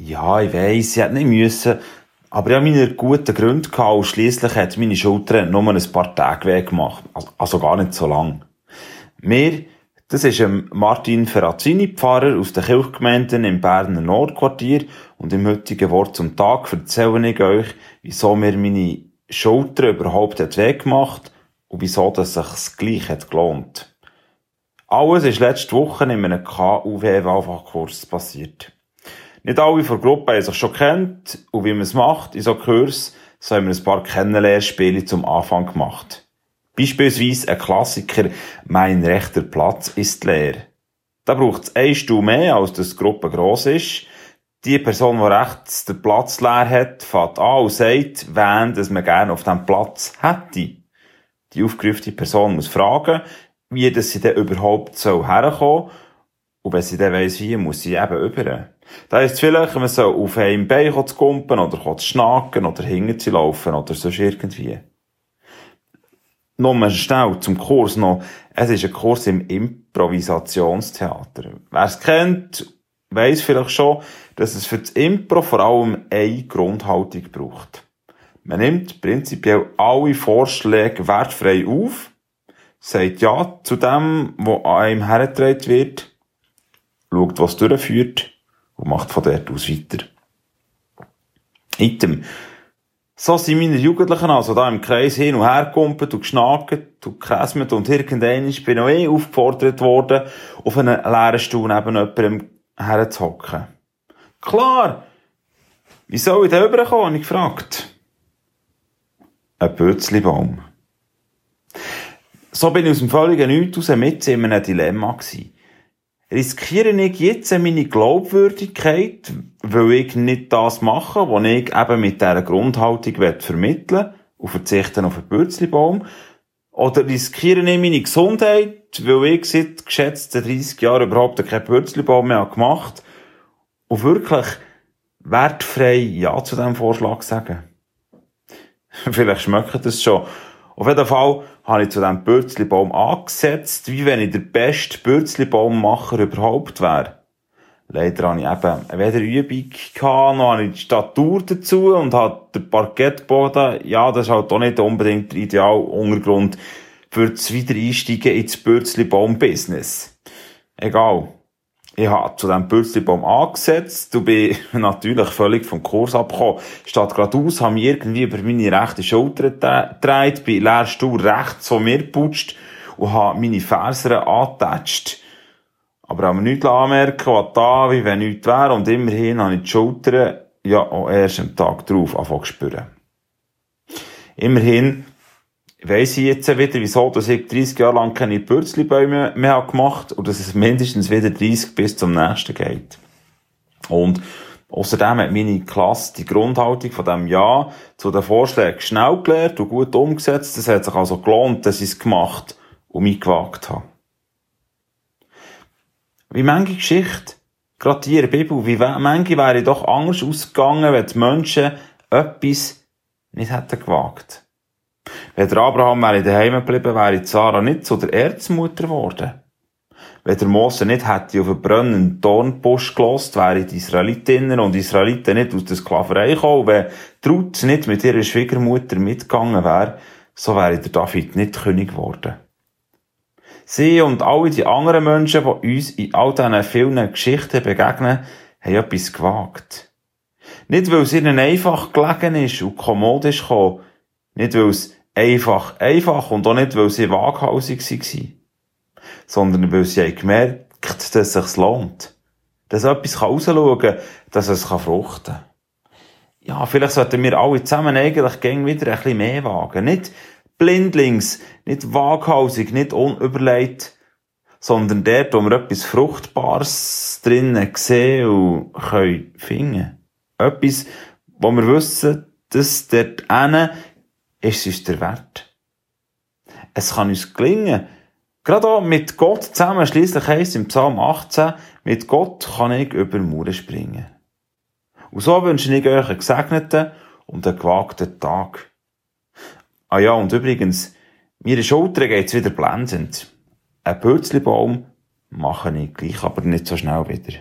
Ja, ich weiss, ich hätte nicht müssen. Aber ich habe meine guten Gründe gehabt und schliesslich hat meine Schulter nur ein paar Tage weg gemacht. Also, also gar nicht so lang. Wir, das ist Martin Ferrazzini, Pfarrer aus den Kirchgemeinden im Berner Nordquartier. Und im heutigen Wort zum Tag erzähle ich euch, wieso mir meine Schulter überhaupt hat weggemacht und wieso das sich gleich hat gelohnt. Alles ist letzte Woche in einem KUW-Wahlfachkurs passiert. Nicht alle von der Gruppe haben sich schon kennt und wie man es macht in so Kurs, so haben wir ein paar Kennenlernspiele zum Anfang gemacht. Beispielsweise ein Klassiker, mein rechter Platz ist leer. Da braucht es ein Stuhl mehr, als dass die Gruppe gross ist. Die Person, die rechts den Platz leer hat, fährt an und sagt, wen dass man gerne auf diesem Platz hätte. Die aufgerufene Person muss fragen, wie dass sie denn überhaupt so herkommen und wenn sie dann weiss, wie, muss sie eben über. Da ist vielleicht, man soll auf einem Bein zu kumpen oder zu schnacken oder hinten zu laufen oder sonst irgendwie. Nur schnell zum Kurs noch. Es ist ein Kurs im Improvisationstheater. Wer es kennt, weiss vielleicht schon, dass es für das Impro vor allem eine Grundhaltung braucht. Man nimmt prinzipiell alle Vorschläge wertfrei auf, sagt ja zu dem, was an einem hergetragen wird, schaut, was durchführt und macht von dort aus weiter. Item. So sind meine Jugendlichen also da im Kreis hin und her gekumpelt und geschnackt und gekäsmet und irgendwann bin auch eh aufgefordert worden, auf einen leeren Stuhl neben jemandem herzuhocken. Klar! Wie soll ich da rüberkommen? ich gefragt. Ein Pötzlibaum. So bin ich aus dem völligen Nichts raus mit in einem Dilemma gewesen riskiere ich jetzt meine Glaubwürdigkeit, weil ich nicht das mache, was ich eben mit dieser Grundhaltung vermitteln will und verzichten auf einen Bürzlibaum? Oder riskiere ich meine Gesundheit, weil ich seit geschätzten 30 Jahren überhaupt keinen Bürzlibaum mehr gemacht und wirklich wertfrei Ja zu diesem Vorschlag sagen? Vielleicht schmeckt das schon. Auf jeden Fall habe ich zu diesem Bürzlibaum angesetzt, wie wenn ich der beste Bürzlibaummacher überhaupt wäre. Leider habe ich eben weder Übung gehabt, noch ich die Statur dazu und habe den Parkettboden, ja, das ist halt auch nicht unbedingt der ideale Untergrund für das Wiedereinsteigen ins Bürzlibaum-Business. Egal ich habe zu diesem Pürzelbaum angesetzt. Du bin natürlich völlig vom Kurs abgekommen. Statt geradeaus haben mich irgendwie über meine rechte Schulter gedreht, bin Lehrstuhl rechts von mir geputzt und habe meine Fersen angetatscht. Aber haben wir nichts anmerken, was da, wie wenn nichts wäre. Und immerhin habe ich die Schulter, ja, auch erst am Tag drauf angefangen zu spüren. Immerhin weiss ich jetzt wieder, wieso, dass ich 30 Jahre lang keine Bürzlibäume mehr gemacht habe und dass es mindestens wieder 30 bis zum nächsten geht. Und außerdem hat meine Klasse die Grundhaltung von dem Ja zu den Vorschlägen schnell gelernt und gut umgesetzt. Es hat sich also gelohnt, dass ich es gemacht und mich gewagt habe. Wie manche Geschichte, gerade die in der Bibel, wie manche wäre doch anders ausgegangen, wenn die Menschen etwas nicht hätten gewagt. Wenn der Abraham wäre daheim geblieben, wäre Sarah nicht zu der Erzmutter geworden. Wenn der Mose nicht hätte auf einen brennenden Dornbusch gelost, wären die Israelitinnen und Israeliten nicht aus der Sklaverei gekommen. Wenn Ruth nicht mit ihrer Schwiegermutter mitgegangen wäre, so wäre der David nicht König geworden. Sie und alle die anderen Menschen, die uns in all diesen vielen Geschichten begegnen, haben etwas gewagt. Nicht, weil es ihnen einfach gelegen ist und kommod ist gekommen, nicht, weil es einfach, einfach und auch nicht, weil sie waghalsig waren, sondern weil sie haben gemerkt, dass es sich lohnt. Dass etwas rausschauen kann, dass es fruchten kann. Ja, vielleicht sollten wir alle zusammen eigentlich gern wieder ein bisschen mehr wagen. Nicht blindlings, nicht waghalsig, nicht unüberlegt, sondern dort, wo wir etwas Fruchtbares drinnen sehen und können finden. Etwas, wo wir wissen, dass dort hinten ist es uns der Wert. Es kann uns gelingen, gerade auch mit Gott zusammen, schließlich heisst im Psalm 18, mit Gott kann ich über Mauern springen. Und so wünsche ich euch einen gesegneten und einen gewagten Tag. Ah ja, und übrigens, meine Schulter geht's wieder blendend. Ein Pölzlibaum mache ich gleich aber nicht so schnell wieder.